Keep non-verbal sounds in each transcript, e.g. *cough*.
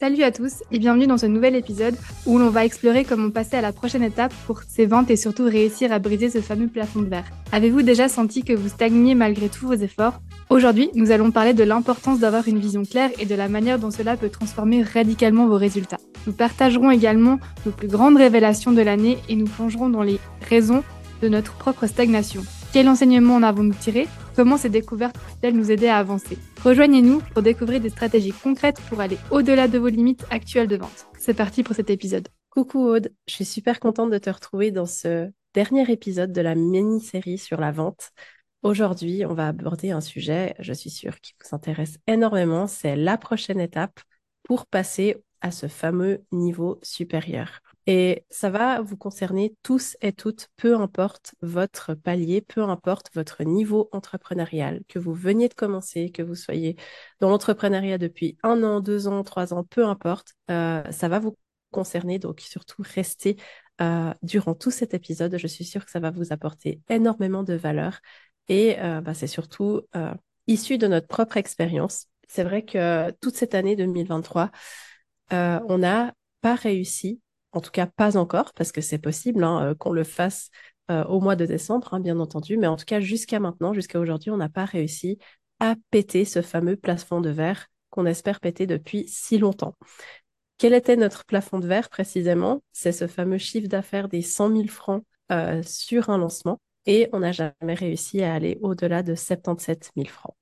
Salut à tous et bienvenue dans ce nouvel épisode où l'on va explorer comment passer à la prochaine étape pour ces ventes et surtout réussir à briser ce fameux plafond de verre. Avez-vous déjà senti que vous stagniez malgré tous vos efforts? Aujourd'hui, nous allons parler de l'importance d'avoir une vision claire et de la manière dont cela peut transformer radicalement vos résultats. Nous partagerons également nos plus grandes révélations de l'année et nous plongerons dans les raisons de notre propre stagnation. Quel enseignement en avons-nous tiré? Comment ces découvertes peuvent-elles nous aider à avancer Rejoignez-nous pour découvrir des stratégies concrètes pour aller au-delà de vos limites actuelles de vente. C'est parti pour cet épisode. Coucou Aude, je suis super contente de te retrouver dans ce dernier épisode de la mini-série sur la vente. Aujourd'hui, on va aborder un sujet, je suis sûre, qui vous intéresse énormément, c'est la prochaine étape pour passer à ce fameux niveau supérieur. Et ça va vous concerner tous et toutes, peu importe votre palier, peu importe votre niveau entrepreneurial, que vous veniez de commencer, que vous soyez dans l'entrepreneuriat depuis un an, deux ans, trois ans, peu importe, euh, ça va vous concerner. Donc surtout, restez euh, durant tout cet épisode. Je suis sûre que ça va vous apporter énormément de valeur. Et euh, bah, c'est surtout issu de notre propre expérience. C'est vrai que toute cette année 2023, on n'a pas réussi en tout cas pas encore, parce que c'est possible hein, euh, qu'on le fasse euh, au mois de décembre, hein, bien entendu, mais en tout cas jusqu'à maintenant, jusqu'à aujourd'hui, on n'a pas réussi à péter ce fameux plafond de verre qu'on espère péter depuis si longtemps. Quel était notre plafond de verre précisément? C'est ce fameux chiffre d'affaires des 100 000 francs euh, sur un lancement et on n'a jamais réussi à aller au-delà de 77 000 francs.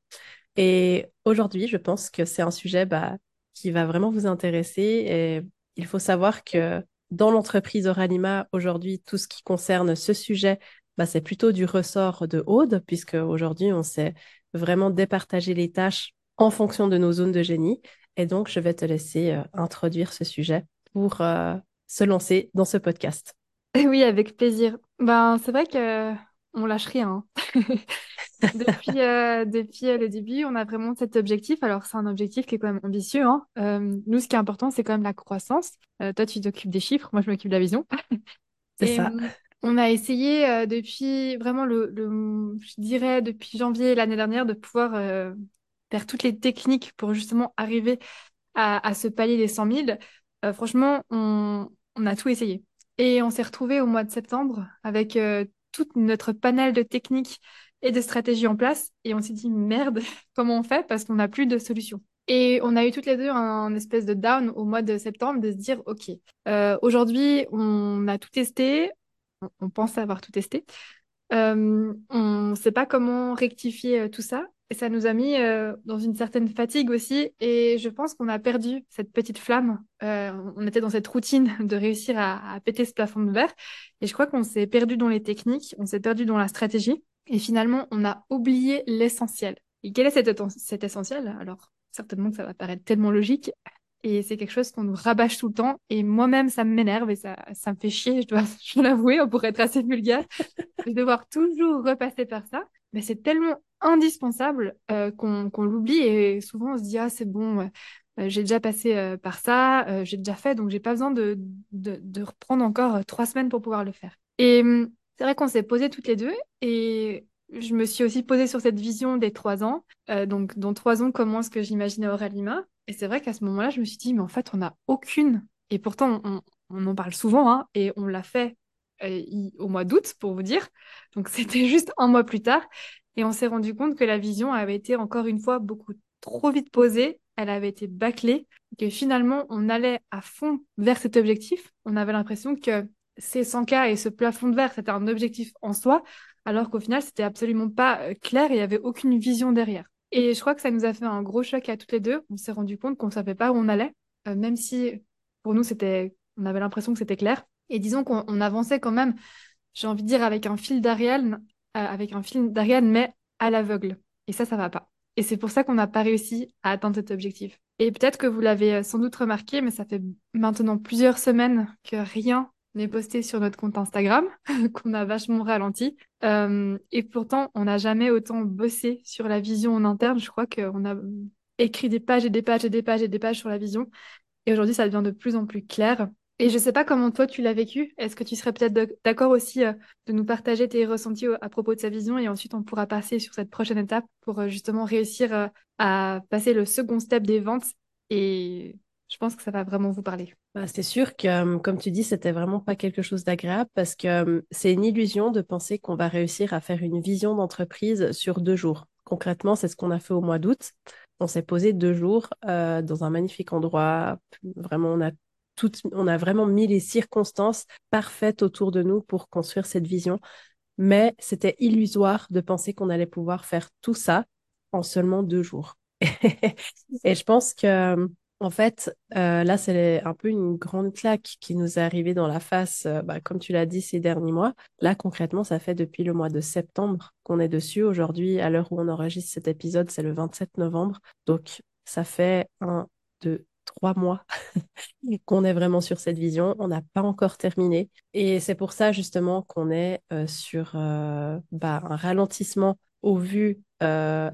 Et aujourd'hui, je pense que c'est un sujet bah, qui va vraiment vous intéresser et il faut savoir que dans l'entreprise Oralima, aujourd'hui, tout ce qui concerne ce sujet, bah, c'est plutôt du ressort de Aude, puisque aujourd'hui, on sait vraiment départager les tâches en fonction de nos zones de génie. Et donc, je vais te laisser euh, introduire ce sujet pour euh, se lancer dans ce podcast. *laughs* Oui, avec plaisir. Ben, c'est vrai que on lâche rien. Hein. *laughs* *laughs* depuis euh, depuis euh, le début, on a vraiment cet objectif. Alors, c'est un objectif qui est quand même ambitieux. Hein. Euh, nous, ce qui est important, c'est quand même la croissance. toi, tu t'occupes des chiffres, moi, je m'occupe de la vision. *laughs* c'est ça. On a essayé depuis vraiment le, le, je dirais depuis janvier l'année dernière de pouvoir faire toutes les techniques pour justement arriver à, à ce palier des 100 000. franchement, on, on, a tout essayé. Et on s'est retrouvé au mois de septembre avec notre panel de techniques et de stratégies en place. Et on s'est dit, merde, *laughs* comment on fait? Parce qu'on n'a plus de solution. Et on a eu toutes les deux un, espèce de down au mois de septembre de se dire, OK, euh, aujourd'hui, on a tout testé, on, pense avoir tout testé. Euh, on ne sait pas comment rectifier euh, tout ça. Et ça nous a mis dans une certaine fatigue aussi. Et je pense qu'on a perdu cette petite flamme. on était dans cette routine *laughs* de réussir à, à péter ce plafond de verre. Et je crois qu'on s'est perdu dans les techniques, on s'est perdu dans la stratégie. Et finalement, on a oublié l'essentiel. Et quel est cet, cet essentiel? Alors, certainement que ça va paraître tellement logique. Et c'est quelque chose qu'on nous rabâche tout le temps. Et moi-même, ça m'énerve et ça, ça me fait chier, je dois, *laughs* l'avouer, pour être assez vulgaire, de devoir toujours repasser par ça. Mais c'est tellement indispensable euh, qu'on l'oublie et souvent on se dit, ah, c'est bon, euh, j'ai déjà passé euh, par ça, j'ai déjà fait, donc j'ai pas besoin de, reprendre encore trois semaines pour pouvoir le faire. Et hum, c'est vrai qu'on s'est posé toutes les deux et je me suis aussi posée sur cette vision des trois ans. Donc, dans trois ans, comment est-ce que j'imaginais Auralima Et c'est vrai qu'à ce moment-là, je me suis dit, mais en fait, on n'a aucune. Et pourtant, on, en parle souvent hein, et on l'a fait au mois d'août, pour vous dire. Donc, *laughs* c'était juste un mois plus tard. Et on s'est rendu compte que la vision avait été encore une fois beaucoup trop vite posée. Elle avait été bâclée. Que finalement, on allait à fond vers cet objectif. On avait l'impression que ces 100K et ce plafond de verre, c'était un objectif en soi, alors qu'au final, c'était absolument pas euh, clair il n'y avait aucune vision derrière. Et je crois que ça nous a fait un gros choc à toutes les deux. On s'est rendu compte qu'on ne savait pas où on allait, euh, même si pour nous, c'était, on avait l'impression que c'était clair. Et disons qu'on avançait quand même, j'ai envie de dire, avec un fil d'Ariane, euh, avec un fil d'Ariane, mais à l'aveugle. Et ça, ça va pas. Et c'est pour ça qu'on n'a pas réussi à atteindre cet objectif. Et peut-être que vous l'avez sans doute remarqué, mais ça fait maintenant plusieurs semaines que rien est posté sur notre compte Instagram, *laughs* qu'on a vachement ralenti. Euh, et pourtant, on n'a jamais autant bossé sur la vision en interne. Je crois qu'on a écrit des pages et des pages et des pages et des pages sur la vision. Et aujourd'hui, ça devient de plus en plus clair. Et je ne sais pas comment toi tu l'as vécu. Est-ce que tu serais peut-être d'accord aussi euh, de nous partager tes ressentis à propos de sa vision et ensuite on pourra passer sur cette prochaine étape pour euh, justement réussir à passer le second step des ventes et je pense que ça va vraiment vous parler. Bah, c'est sûr que, euh, comme tu dis, c'était vraiment pas quelque chose d'agréable parce que euh, c'est une illusion de penser qu'on va réussir à faire une vision d'entreprise sur deux jours. Concrètement, c'est ce qu'on a fait au mois d'août. On s'est posé deux jours euh, dans un magnifique endroit. Vraiment, on a tout, on a vraiment mis les circonstances parfaites autour de nous pour construire cette vision. Mais c'était illusoire de penser qu'on allait pouvoir faire tout ça en seulement deux jours. *laughs* Et je pense que en fait, euh, là, c'est un peu une grande claque qui nous est arrivée dans la face, euh, bah, comme tu l'as dit, ces derniers mois. Là, concrètement, ça fait depuis le mois de septembre qu'on est dessus. Aujourd'hui, à l'heure où on enregistre cet épisode, c'est le 27 novembre. Donc, ça fait un, deux, trois mois *laughs* qu'on est vraiment sur cette vision. On n'a pas encore terminé. Et c'est pour ça, justement, qu'on est euh, sur bah, un ralentissement au vu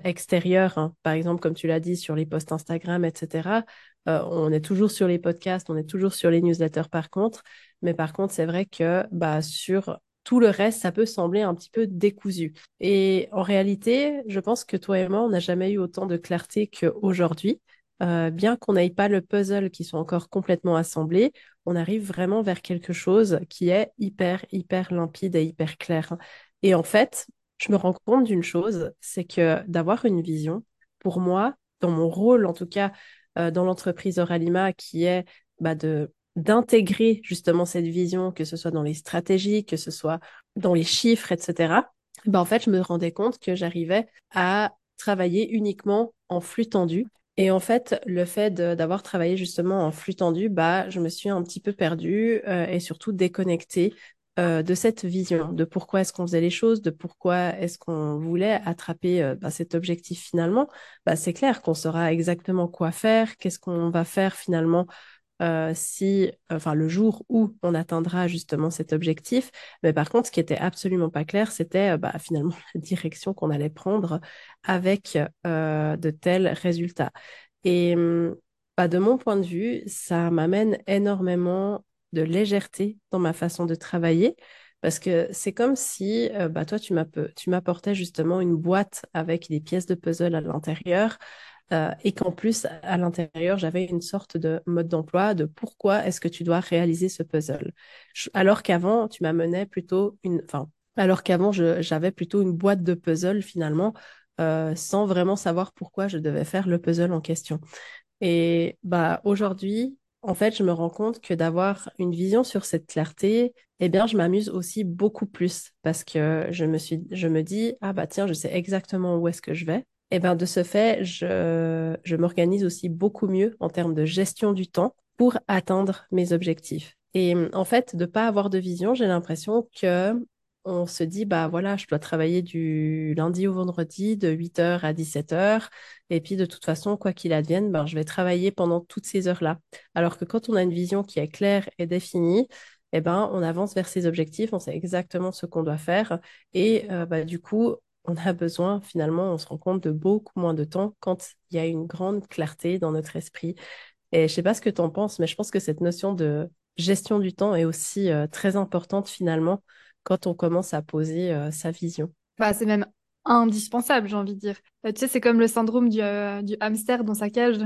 extérieur, hein. par exemple, comme tu l'as dit, sur les posts Instagram, etc. Euh, on est toujours sur les podcasts, on est toujours sur les newsletters par contre. Mais par contre, c'est vrai que bah, sur tout le reste, ça peut sembler un petit peu décousu. Et en réalité, je pense que toi et moi, on n'a jamais eu autant de clarté qu'aujourd'hui. Euh, bien qu'on n'aille pas le puzzle qui soit encore complètement assemblé, on arrive vraiment vers quelque chose qui est hyper, hyper limpide et hyper clair. Et en fait, je me rends compte d'une chose, c'est que d'avoir une vision, pour moi, dans mon rôle en tout cas euh, dans l'entreprise Oralima qui est bah, de d'intégrer justement cette vision, que ce soit dans les stratégies, que ce soit dans les chiffres, etc. Bah, en fait, je me rendais compte que j'arrivais à travailler uniquement en flux tendu. Et en fait, le fait d'avoir travaillé justement en flux tendu, bah, je me suis un petit peu perdue euh, et surtout déconnectée euh, de cette vision, de pourquoi est-ce qu'on faisait les choses, de pourquoi est-ce qu'on voulait attraper euh, bah, cet objectif finalement, bah, c'est clair qu'on saura exactement quoi faire, qu'est-ce qu'on va faire finalement euh, si, enfin, le jour où on atteindra justement cet objectif. Mais par contre, ce qui était absolument pas clair, c'était bah, finalement *laughs* la direction qu'on allait prendre avec de tels résultats. Et bah, de mon point de vue, ça m'amène énormément de légèreté dans ma façon de travailler. Parce que c'est comme si euh, bah, toi, tu m'apportais justement une boîte avec des pièces de puzzle à l'intérieur euh, et qu'en plus, à l'intérieur, j'avais une sorte de mode d'emploi de pourquoi est-ce que tu dois réaliser ce puzzle. alors qu'avant, tu m'amenais plutôt une... Enfin, alors qu'avant, j'avais plutôt une boîte de puzzle finalement, euh, sans vraiment savoir pourquoi je devais faire le puzzle en question. Et bah, aujourd'hui, en fait, je me rends compte que d'avoir une vision sur cette clarté, eh bien, je m'amuse aussi beaucoup plus parce que je me suis, je me dis, ah bah tiens, je sais exactement où est-ce que je vais. Et eh bien, de ce fait, je, je m'organise aussi beaucoup mieux en termes de gestion du temps pour atteindre mes objectifs. Et en fait, de ne pas avoir de vision, j'ai l'impression que on se dit, bah voilà, je dois travailler du lundi au vendredi de 8h à 17h. Et puis, de toute façon, quoi qu'il advienne, ben, je vais travailler pendant toutes ces heures-là. Alors que quand on a une vision qui est claire et définie, eh ben, on avance vers ses objectifs, on sait exactement ce qu'on doit faire. Et euh, bah, du coup, on a besoin, finalement, on se rend compte de beaucoup moins de temps quand il y a une grande clarté dans notre esprit. Et je sais pas ce que tu en penses, mais je pense que cette notion de gestion du temps est aussi euh, très importante finalement quand on commence à poser euh, sa vision. Bah, c'est même indispensable, j'ai envie de dire. Euh, tu sais, c'est comme le syndrome du, du hamster dans sa cage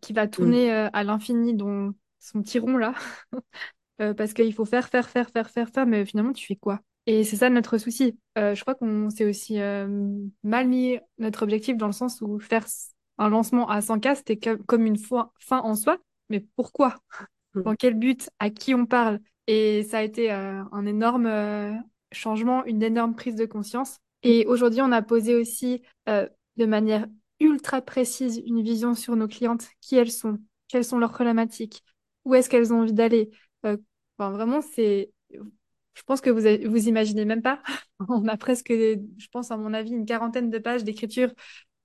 qui va tourner mm. à l'infini dans son tiron là. *laughs* parce qu'il faut faire, faire, faire, faire, faire, faire, mais finalement, tu fais quoi? Et c'est ça notre souci. je crois qu'on s'est aussi mal mis notre objectif dans le sens où faire un lancement à 100K, c'était comme une fin en soi. Mais pourquoi? Mm. Dans quel but? À qui on parle? Et ça a été euh, un énorme euh, changement, une énorme prise de conscience. Et aujourd'hui, on a posé aussi euh, de manière ultra précise une vision sur nos clientes, qui elles sont, quelles sont leurs problématiques, où est-ce qu'elles ont envie d'aller? Enfin, vraiment, c'est. Je pense que vous vous imaginez même pas. *laughs* on a presque, je pense à mon avis, une quarantaine de pages d'écriture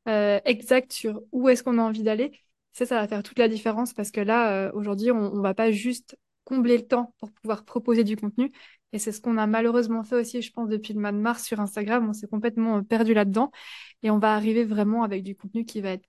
exacte sur où est-ce qu'on a envie d'aller. Ça, ça va faire toute la différence parce que là, aujourd'hui, on, ne va pas juste combler le temps pour pouvoir proposer du contenu. Et c'est ce qu'on a malheureusement fait aussi, je pense, depuis le mois de mars sur Instagram. On s'est complètement euh, perdu là-dedans. Et on va arriver vraiment avec du contenu qui va être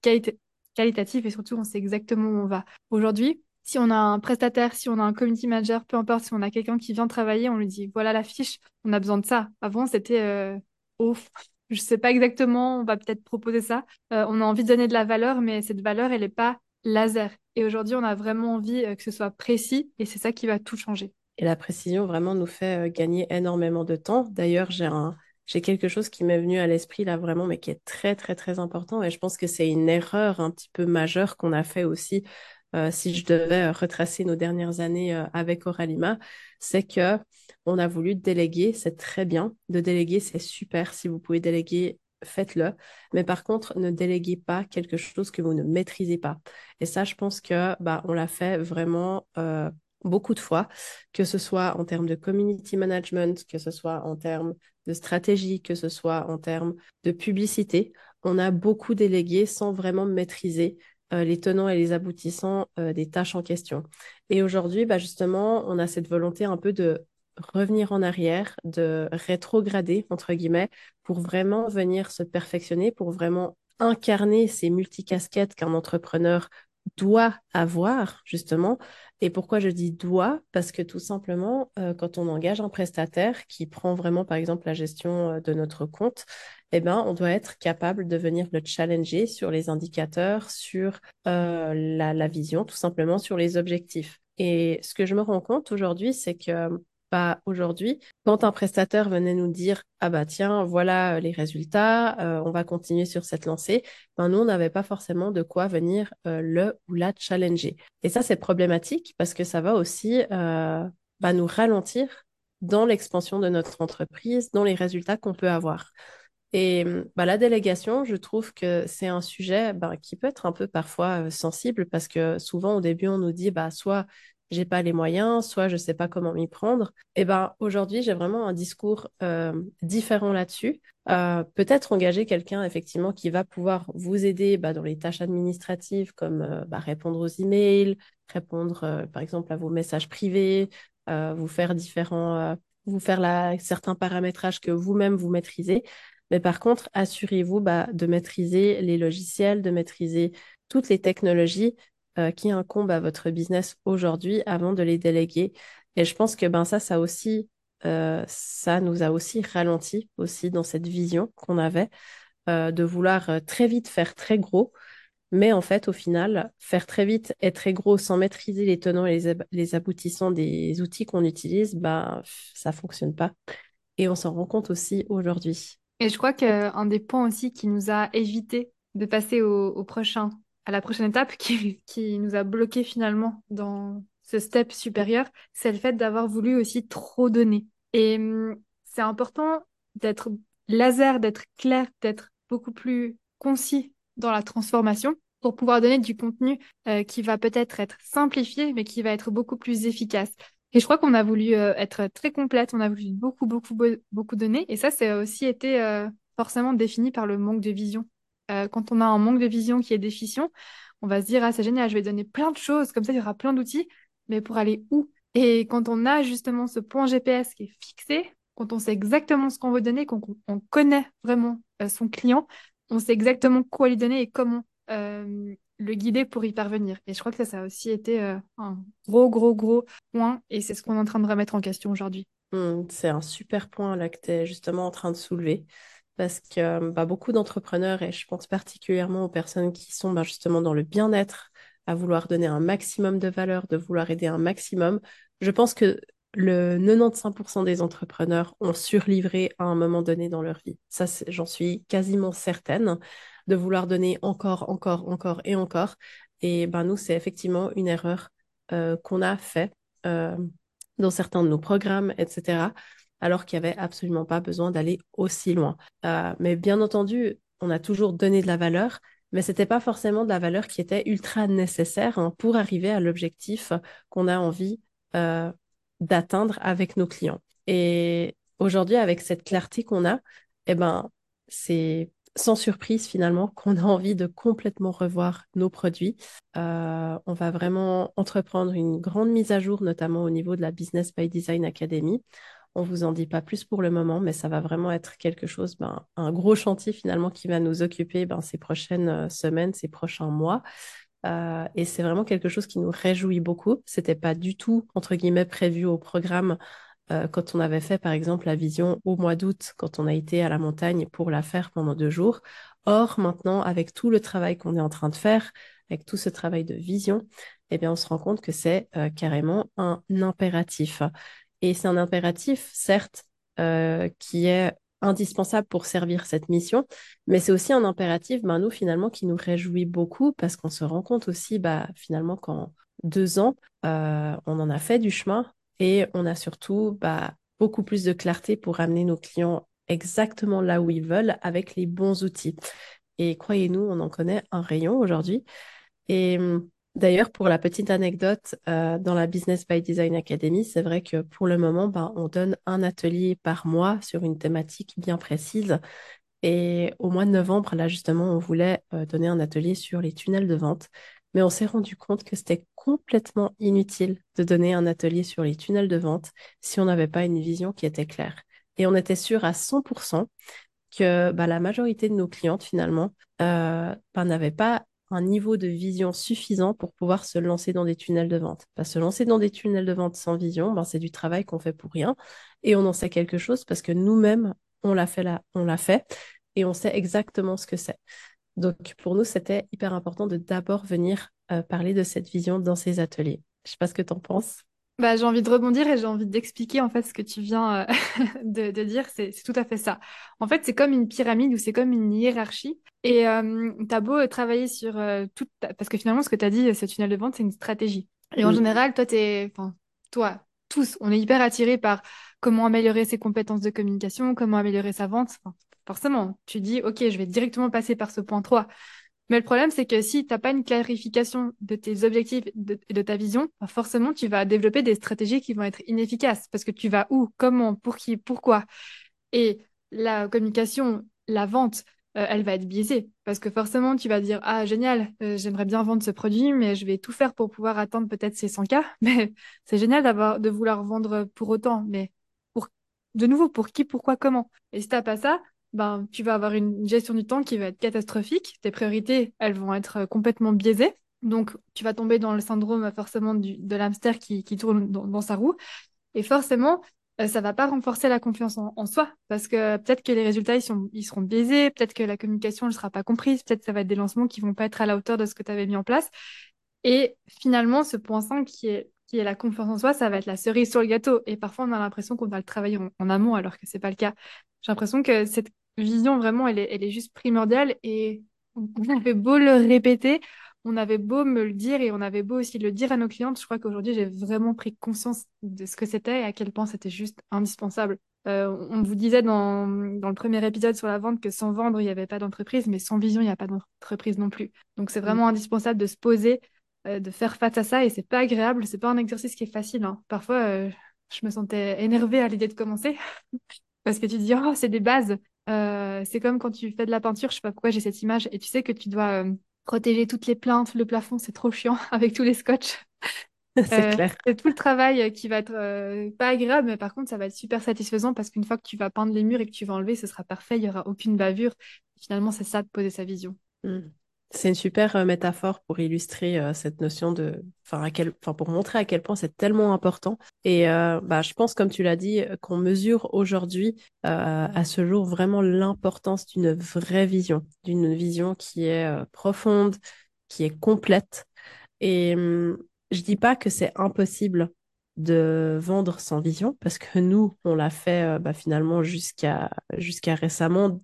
qualitatif et surtout, on sait exactement où on va. Aujourd'hui, si on a un prestataire, si on a un community manager, peu importe, si on a quelqu'un qui vient travailler, on lui dit voilà la fiche, on a besoin de ça. Avant, c'était euh, ouf. Je sais pas exactement, on va peut-être proposer ça. Euh, on a envie de donner de la valeur, mais cette valeur, elle n'est pas laser. Et aujourd'hui, on a vraiment envie que ce soit précis et c'est ça qui va tout changer. Et la précision vraiment nous fait gagner énormément de temps. D'ailleurs, j'ai un, j'ai quelque chose qui m'est venu à l'esprit là vraiment, mais qui est très très très important. Et je pense que c'est une erreur un petit peu majeure qu'on a fait aussi. Euh, si je devais retracer nos dernières années euh, avec Oralima, c'est que on a voulu déléguer, c'est très bien. De déléguer, c'est super. Si vous pouvez déléguer, faites-le. Mais par contre, ne déléguez pas quelque chose que vous ne maîtrisez pas. Et ça, je pense que bah, on l'a fait vraiment euh, beaucoup de fois, que ce soit en termes de community management, que ce soit en termes de stratégie, que ce soit en termes de publicité. On a beaucoup délégué sans vraiment maîtriser euh, les tenants et les aboutissants euh, des tâches en question. Et aujourd'hui, bah, justement, on a cette volonté un peu de revenir en arrière, de rétrograder, entre guillemets, pour vraiment venir se perfectionner, pour vraiment incarner ces multicasquettes qu'un entrepreneur doit avoir, justement. Et pourquoi je dis doit? Parce que tout simplement, euh, quand on engage un prestataire qui prend vraiment, par exemple, la gestion de notre compte, eh ben, on doit être capable de venir le challenger sur les indicateurs, sur euh, la vision, tout simplement sur les objectifs. Et ce que je me rends compte aujourd'hui, c'est que aujourd'hui. Quand un prestataire venait nous dire ah bah tiens voilà euh, les résultats, euh, on va continuer sur cette lancée, ben nous on n'avait pas forcément de quoi venir euh, le ou la challenger. Et ça c'est problématique parce que ça va aussi bah, nous ralentir dans l'expansion de notre entreprise, dans les résultats qu'on peut avoir. Et bah, la délégation, je trouve que c'est un sujet bah, qui peut être un peu parfois sensible parce que souvent au début on nous dit bah soit j'ai pas les moyens, soit je sais pas comment m'y prendre. Et ben aujourd'hui, j'ai vraiment un discours euh, différent là-dessus. Euh, peut-être engager quelqu'un effectivement qui va pouvoir vous aider bah, dans les tâches administratives comme euh, bah, répondre aux emails, répondre par exemple à vos messages privés, vous faire différents, vous faire la, certains paramétrages que vous-même vous maîtrisez. Mais par contre, assurez-vous bah, de maîtriser les logiciels, de maîtriser toutes les technologies euh, qui incombent à votre business aujourd'hui avant de les déléguer. Et je pense que ben, ça, ça aussi, euh, ça nous a aussi ralenti aussi dans cette vision qu'on avait euh, de vouloir très vite faire très gros. Mais en fait, au final, faire très vite et très gros sans maîtriser les tenants et les, aboutissants des outils qu'on utilise, ben, ça fonctionne pas. Et on s'en rend compte aussi aujourd'hui. Et je crois qu'un des points aussi qui nous a évité de passer au prochain à la prochaine étape qui, nous a bloqué finalement dans ce step supérieur, c'est le fait d'avoir voulu aussi trop donner. Et hum, c'est important d'être laser, d'être clair, d'être beaucoup plus concis dans la transformation pour pouvoir donner du contenu euh, qui va peut-être être simplifié, mais qui va être beaucoup plus efficace. Et je crois qu'on a voulu euh, être très complète, on a voulu beaucoup, beaucoup, beaucoup donner. Et ça, c'est aussi été euh, forcément défini par le manque de vision. Euh, quand on a un manque de vision qui est déficient, on va se dire, ah, c'est génial, je vais donner plein de choses, comme ça, il y aura plein d'outils, mais pour aller où? Et quand on a justement ce point GPS qui est fixé, quand on sait exactement ce qu'on veut donner, qu'on connaît vraiment euh, son client, on sait exactement quoi lui donner et comment euh, le guider pour y parvenir. Et je crois que ça, ça a aussi été un gros, gros, gros point, et c'est ce qu'on est en train de remettre en question aujourd'hui. Mmh, c'est un super point là que tu es justement en train de soulever parce que bah, beaucoup d'entrepreneurs, et je pense particulièrement aux personnes qui sont bah, justement dans le bien-être, à vouloir donner un maximum de valeur, de vouloir aider un maximum, je pense que le 95% des entrepreneurs ont surlivré à un moment donné dans leur vie. Ça, j'en suis quasiment certaine, de vouloir donner encore, encore, encore et encore. Et ben, nous, c'est effectivement une erreur euh, qu'on a fait euh, dans certains de nos programmes, etc alors qu'il n'y avait absolument pas besoin d'aller aussi loin. Euh, mais bien entendu, on a toujours donné de la valeur, mais ce n'était pas forcément de la valeur qui était ultra nécessaire hein, pour arriver à l'objectif qu'on a envie euh, d'atteindre avec nos clients. Et aujourd'hui, avec cette clarté qu'on a, eh ben, c'est sans surprise finalement qu'on a envie de complètement revoir nos produits. Euh, on va vraiment entreprendre une grande mise à jour, notamment au niveau de la Business by Design Academy. On vous en dit pas plus pour le moment, mais ça va vraiment être quelque chose, ben, un gros chantier finalement qui va nous occuper ben, ces prochaines euh, semaines, ces prochains mois. Euh, et c'est vraiment quelque chose qui nous réjouit beaucoup. C'était pas du tout entre guillemets prévu au programme euh, quand on avait fait par exemple la vision au mois d'août, quand on a été à la montagne pour la faire pendant deux jours. Or maintenant, avec tout le travail qu'on est en train de faire, avec tout ce travail de vision, eh bien, on se rend compte que c'est euh, carrément un impératif. Et c'est un impératif, certes, euh, qui est indispensable pour servir cette mission, mais c'est aussi un impératif, ben, nous, finalement, qui nous réjouit beaucoup parce qu'on se rend compte aussi, bah, finalement, qu'en deux ans, on en a fait du chemin et on a surtout bah, beaucoup plus de clarté pour amener nos clients exactement là où ils veulent avec les bons outils. Et croyez-nous, on en connaît un rayon aujourd'hui. Et hum, d'ailleurs, pour la petite anecdote, euh, dans la Business by Design Academy, c'est vrai que pour le moment, ben, on donne un atelier par mois sur une thématique bien précise. Et au mois de novembre, là justement, on voulait euh, donner un atelier sur les tunnels de vente. Mais on s'est rendu compte que c'était complètement inutile de donner un atelier sur les tunnels de vente si on n'avait pas une vision qui était claire. Et on était sûr à 100% que bah, la majorité de nos clientes, finalement, euh, bah, n'avaient pas un niveau de vision suffisant pour pouvoir se lancer dans des tunnels de vente. Que se lancer dans des tunnels de vente sans vision, c'est du travail qu'on fait pour rien. Et on en sait quelque chose parce que nous-mêmes, on l'a fait là, on l'a fait et on sait exactement ce que c'est. Donc pour nous, c'était hyper important de d'abord venir euh, parler de cette vision dans ces ateliers. Je sais pas ce que tu en penses. Bah, j'ai envie de rebondir et j'ai envie d'expliquer en fait ce que tu viens euh, *laughs* de, dire. C'est tout à fait ça. En fait, c'est comme une pyramide ou c'est comme une hiérarchie. Et euh, tu as beau travailler sur tout. Parce que finalement, ce que tu as dit, ce tunnel de vente, c'est une stratégie. Et en général, toi, es... Enfin, toi, tous, on est hyper attirés par comment améliorer ses compétences de communication, comment améliorer sa vente. Forcément, tu dis, OK, je vais directement passer par ce point 3. Mais le problème, c'est que si tu n'as pas une clarification de tes objectifs et de ta vision, bah, forcément, tu vas développer des stratégies qui vont être inefficaces parce que tu vas où, comment, pour qui, pourquoi. Et la communication, la vente, euh, elle va être biaisée parce que forcément, tu vas dire Ah, génial, euh, j'aimerais bien vendre ce produit, mais je vais tout faire pour pouvoir atteindre peut-être ces 100K. *laughs* Mais c'est génial d'avoir, de vouloir vendre pour autant, mais pour, de nouveau, pour qui, pourquoi, comment. Et si tu n'as pas ça, ben, tu vas avoir une gestion du temps qui va être catastrophique. Tes priorités, elles vont être euh, complètement biaisées. Donc, tu vas tomber dans le syndrome forcément du, de l'hamster qui, tourne dans, sa roue. Et forcément, ça euh, ça va pas renforcer la confiance en, soi parce que peut-être que les résultats ils seront biaisés, peut-être que la communication ne sera pas comprise, peut-être que ça va être des lancements qui vont pas être à la hauteur de ce que tu avais mis en place. Et finalement, ce point 5 qui est, qui est la confiance en soi, ça va être la cerise sur le gâteau. Et parfois, on a l'impression qu'on va le travailler en, en amont alors que c'est pas le cas. J'ai l'impression que cette vision, vraiment, elle est, elle est juste primordiale. Et on avait beau le répéter, on avait beau me le dire et on avait beau aussi le dire à nos clientes. Je crois qu'aujourd'hui, j'ai vraiment pris conscience de ce que c'était et à quel point c'était juste indispensable. Euh, on vous disait dans, dans, le premier épisode sur la vente que sans vendre, il n'y avait pas d'entreprise, mais sans vision, il n'y a pas d'entreprise non plus. Donc, c'est vraiment indispensable de se poser, euh, de faire face à ça et c'est pas agréable. C'est pas un exercice qui est facile. Hein. Parfois, euh, je me sentais énervée à l'idée de commencer *laughs* parce que tu te dis, oh, c'est des bases. Euh, c'est comme quand tu fais de la peinture, je sais pas pourquoi j'ai cette image, et tu sais que tu dois euh, protéger toutes les plaintes, le plafond, c'est trop chiant *laughs* avec tous les scotch. *laughs* c'est euh, clair. C'est tout le travail qui va être pas agréable, mais par contre, ça va être super satisfaisant parce qu'une fois que tu vas peindre les murs et que tu vas enlever, ce sera parfait, il y aura aucune bavure. Finalement, c'est ça de poser sa vision. Mmh. C'est une super euh, métaphore pour illustrer euh, cette notion de, enfin, pour montrer à quel point c'est tellement important. Et euh, bah, je pense, comme tu l'as dit, qu'on mesure aujourd'hui, à ce jour, vraiment l'importance d'une vraie vision, d'une vision qui est profonde, qui est complète. Et hum, je dis pas que c'est impossible de vendre sans vision parce que nous, on l'a fait bah, finalement jusqu'à jusqu'à récemment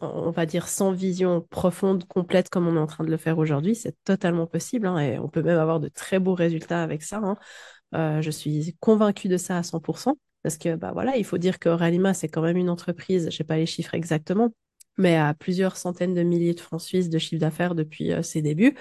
on va dire, sans vision profonde, complète, comme on est en train de le faire aujourd'hui. C'est totalement possible hein, et on peut même avoir de très beaux résultats avec ça. Hein. Euh, je suis convaincue de ça à 100%. Parce que bah voilà, il faut dire que Ralima, c'est quand même une entreprise, je sais pas les chiffres exactement, mais à plusieurs centaines de milliers de francs suisses de chiffre d'affaires depuis euh, ses débuts.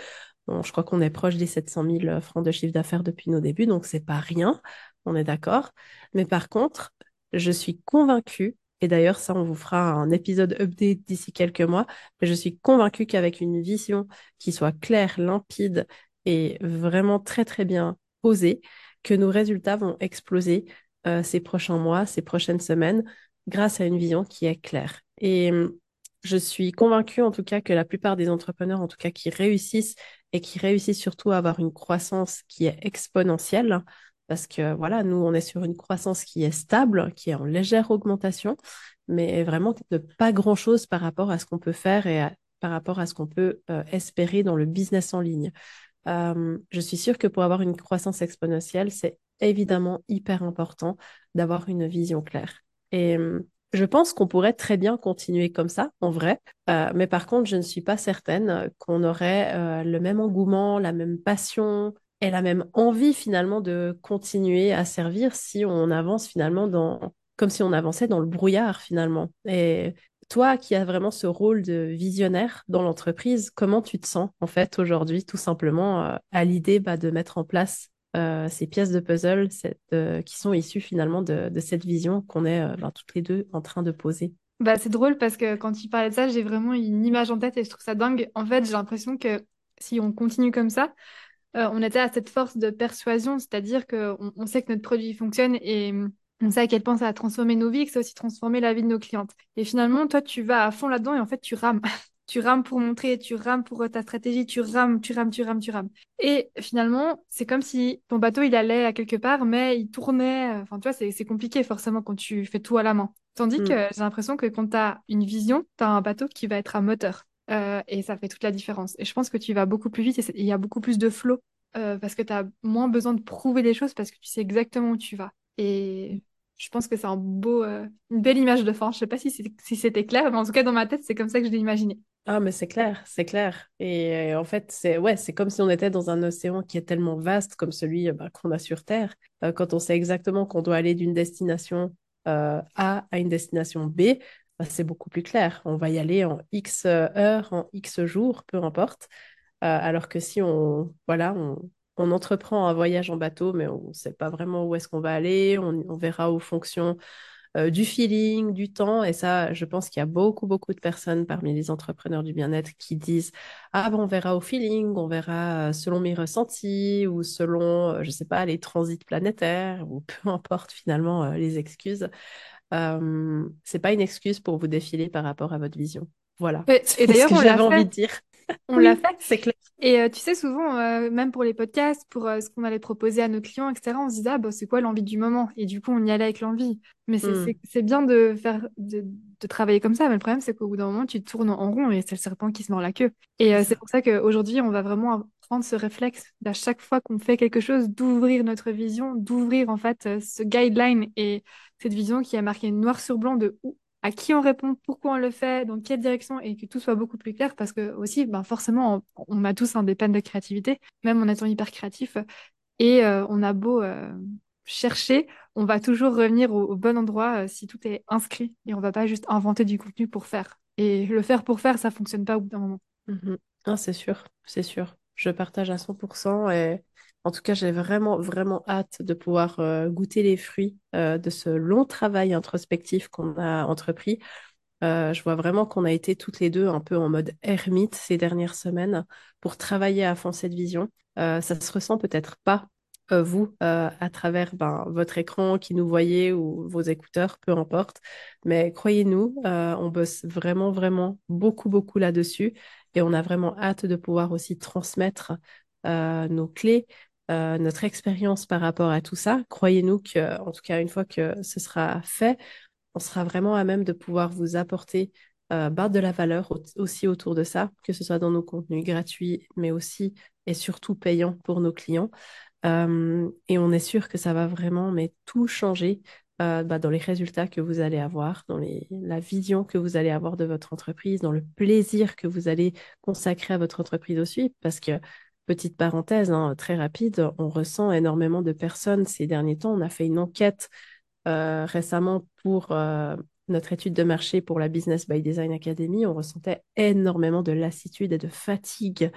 je crois qu'on est proche des 700 000 francs de chiffre d'affaires depuis nos débuts, donc c'est pas rien, on est d'accord. Mais par contre, je suis convaincue et d'ailleurs, ça, on vous fera un épisode update d'ici quelques mois. Mais je suis convaincue qu'avec une vision qui soit claire, limpide et vraiment très, très bien posée, que nos résultats vont exploser euh, ces prochains mois, ces prochaines semaines, grâce à une vision qui est claire. Et hum, je suis convaincue, en tout cas, que la plupart des entrepreneurs, en tout cas, qui réussissent et qui réussissent surtout à avoir une croissance qui est exponentielle, parce que voilà, nous, on est sur une croissance qui est stable, qui est en légère augmentation, mais vraiment de pas grand-chose par rapport à ce qu'on peut faire et par rapport à ce qu'on peut espérer dans le business en ligne. je suis sûre que pour avoir une croissance exponentielle, c'est évidemment hyper important d'avoir une vision claire. Et je pense qu'on pourrait très bien continuer comme ça, en vrai. mais par contre, je ne suis pas certaine qu'on aurait le même engouement, la même passion, et la même envie finalement de continuer à servir si on avance finalement dans comme si on avançait dans le brouillard finalement. Et toi qui as vraiment ce rôle de visionnaire dans l'entreprise, comment tu te sens en fait aujourd'hui tout simplement euh, à l'idée bah, de mettre en place euh, ces pièces de puzzle euh, qui sont issues finalement de, cette vision qu'on est bah, toutes les deux en train de poser? Bah, C'est drôle parce que quand tu parlais de ça, j'ai vraiment une image en tête et je trouve ça dingue. En fait, j'ai l'impression que si on continue comme ça, euh, on était à cette force de persuasion, c'est-à-dire qu'on on sait que notre produit fonctionne et on sait à quel point ça a transformé nos vies, que ça a aussi transformé la vie de nos clientes. Et finalement, toi, tu vas à fond là-dedans et en fait, tu rames. *laughs* tu rames pour montrer, tu rames pour ta stratégie, tu rames, tu rames, tu rames, tu rames. Et finalement, c'est comme si ton bateau, il allait à quelque part, mais il tournait. Enfin, tu vois, c'est compliqué forcément quand tu fais tout à la main. Tandis mm. que j'ai l'impression que quand tu as une vision, tu as un bateau qui va être à moteur. Euh, et ça fait toute la différence. Et je pense que tu vas beaucoup plus vite et il y a beaucoup plus de flow euh, parce que tu as moins besoin de prouver des choses parce que tu sais exactement où tu vas. Et je pense que c'est un beau, euh, une belle image de fin. Je sais pas si c'était clair, mais en tout cas dans ma tête, c'est comme ça que je l'ai imaginé. Ah, mais c'est clair, c'est clair. Et en fait, c'est ouais, c'est comme si on était dans un océan qui est tellement vaste comme celui bah, qu'on a sur Terre. quand on sait exactement qu'on doit aller d'une destination A à une destination B, bah, c'est beaucoup plus clair. On va y aller en X heures, en X jours, peu importe. Euh, alors que si on, voilà, on, entreprend un voyage en bateau, mais on ne sait pas vraiment où est-ce qu'on va aller, on, verra aux fonctions euh, du feeling, du temps. Et ça, je pense qu'il y a beaucoup, beaucoup de personnes parmi les entrepreneurs du bien-être qui disent Ah, bon, on verra au feeling, on verra euh, selon mes ressentis ou selon, je ne sais pas, les transits planétaires ou peu importe finalement les excuses euh, c'est pas une excuse pour vous défiler par rapport à votre vision. Voilà. *laughs* Et, d'ailleurs, ce que j'avais envie de dire. On l'a fait. C'est clair. Et euh, tu sais, souvent, euh, même pour les podcasts, pour ce qu'on allait proposer à nos clients, etc., on se disait, ah, bah, c'est quoi l'envie du moment? Et du coup, on y allait avec l'envie. Mais c'est hmm. bien de faire, de, de, travailler comme ça. Mais le problème, c'est qu'au bout d'un moment, tu tournes en rond et c'est le serpent qui se mord la queue. Et c'est pour ça qu'aujourd'hui, on va vraiment prendre ce réflexe d'à chaque fois qu'on fait quelque chose, d'ouvrir notre vision, d'ouvrir en fait ce guideline et cette vision qui a marqué noir sur blanc de où, à qui on répond, pourquoi on le fait, dans quelle direction, et que tout soit beaucoup plus clair, parce que aussi, ben forcément, on, a tous un des peines de créativité, même en étant hyper créatif, et euh, on a beau euh, chercher, on va toujours revenir au, bon endroit euh, si tout est inscrit, et on va pas juste inventer du contenu pour faire. Et le faire pour faire, ça fonctionne pas au bout d'un moment. Ah, c'est sûr, c'est sûr. Je partage à 100% et en tout cas, j'ai vraiment, vraiment hâte de pouvoir euh, goûter les fruits euh, de ce long travail introspectif qu'on a entrepris. Euh, je vois vraiment qu'on a été toutes les deux un peu en mode ermite ces dernières semaines pour travailler à fond cette vision. ça se ressent peut-être pas, vous, à travers ben, votre écran qui nous voyez ou vos écouteurs, peu importe. Mais croyez-nous, on bosse vraiment, vraiment beaucoup, beaucoup là-dessus. Et on a vraiment hâte de pouvoir aussi transmettre nos clés, euh, notre expérience par rapport à tout ça. Croyez-nous que, en tout cas, une fois que ce sera fait, on sera vraiment à même de pouvoir vous apporter euh, de la valeur aussi autour de ça, que ce soit dans nos contenus gratuits, mais aussi et surtout payants pour nos clients. Euh, et on est sûr que ça va vraiment mais tout changer euh, bah, dans les résultats que vous allez avoir, dans la vision que vous allez avoir de votre entreprise, dans le plaisir que vous allez consacrer à votre entreprise aussi, parce que Petite parenthèse, hein, très rapide, on ressent énormément de personnes ces derniers temps. On a fait une enquête euh, récemment pour euh, notre étude de marché pour la Business by Design Academy. On ressentait énormément de lassitude et de fatigue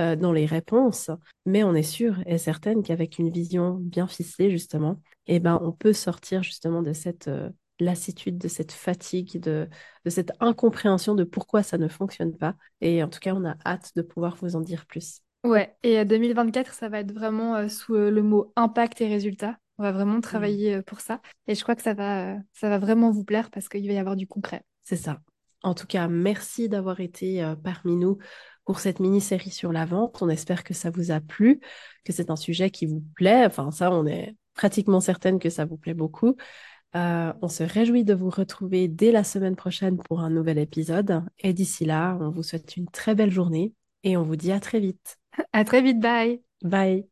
euh, dans les réponses, mais on est sûr et certaine qu'avec une vision bien ficelée, justement, eh ben, on peut sortir justement de cette lassitude, de cette fatigue, de, de cette incompréhension de pourquoi ça ne fonctionne pas. Et en tout cas, on a hâte de pouvoir vous en dire plus. Ouais, et 2024, ça va être vraiment euh, sous euh, le mot impact et résultat. On va vraiment travailler euh, pour ça. Et je crois que ça va, ça va vraiment vous plaire parce qu'il va y avoir du concret. C'est ça. En tout cas, merci d'avoir été parmi nous pour cette mini-série sur la vente. On espère que ça vous a plu, que c'est un sujet qui vous plaît. Enfin, ça, on est pratiquement certaine que ça vous plaît beaucoup. Euh, on se réjouit de vous retrouver dès la semaine prochaine pour un nouvel épisode. Et d'ici là, on vous souhaite une très belle journée et on vous dit à très vite. À très vite, bye. Bye.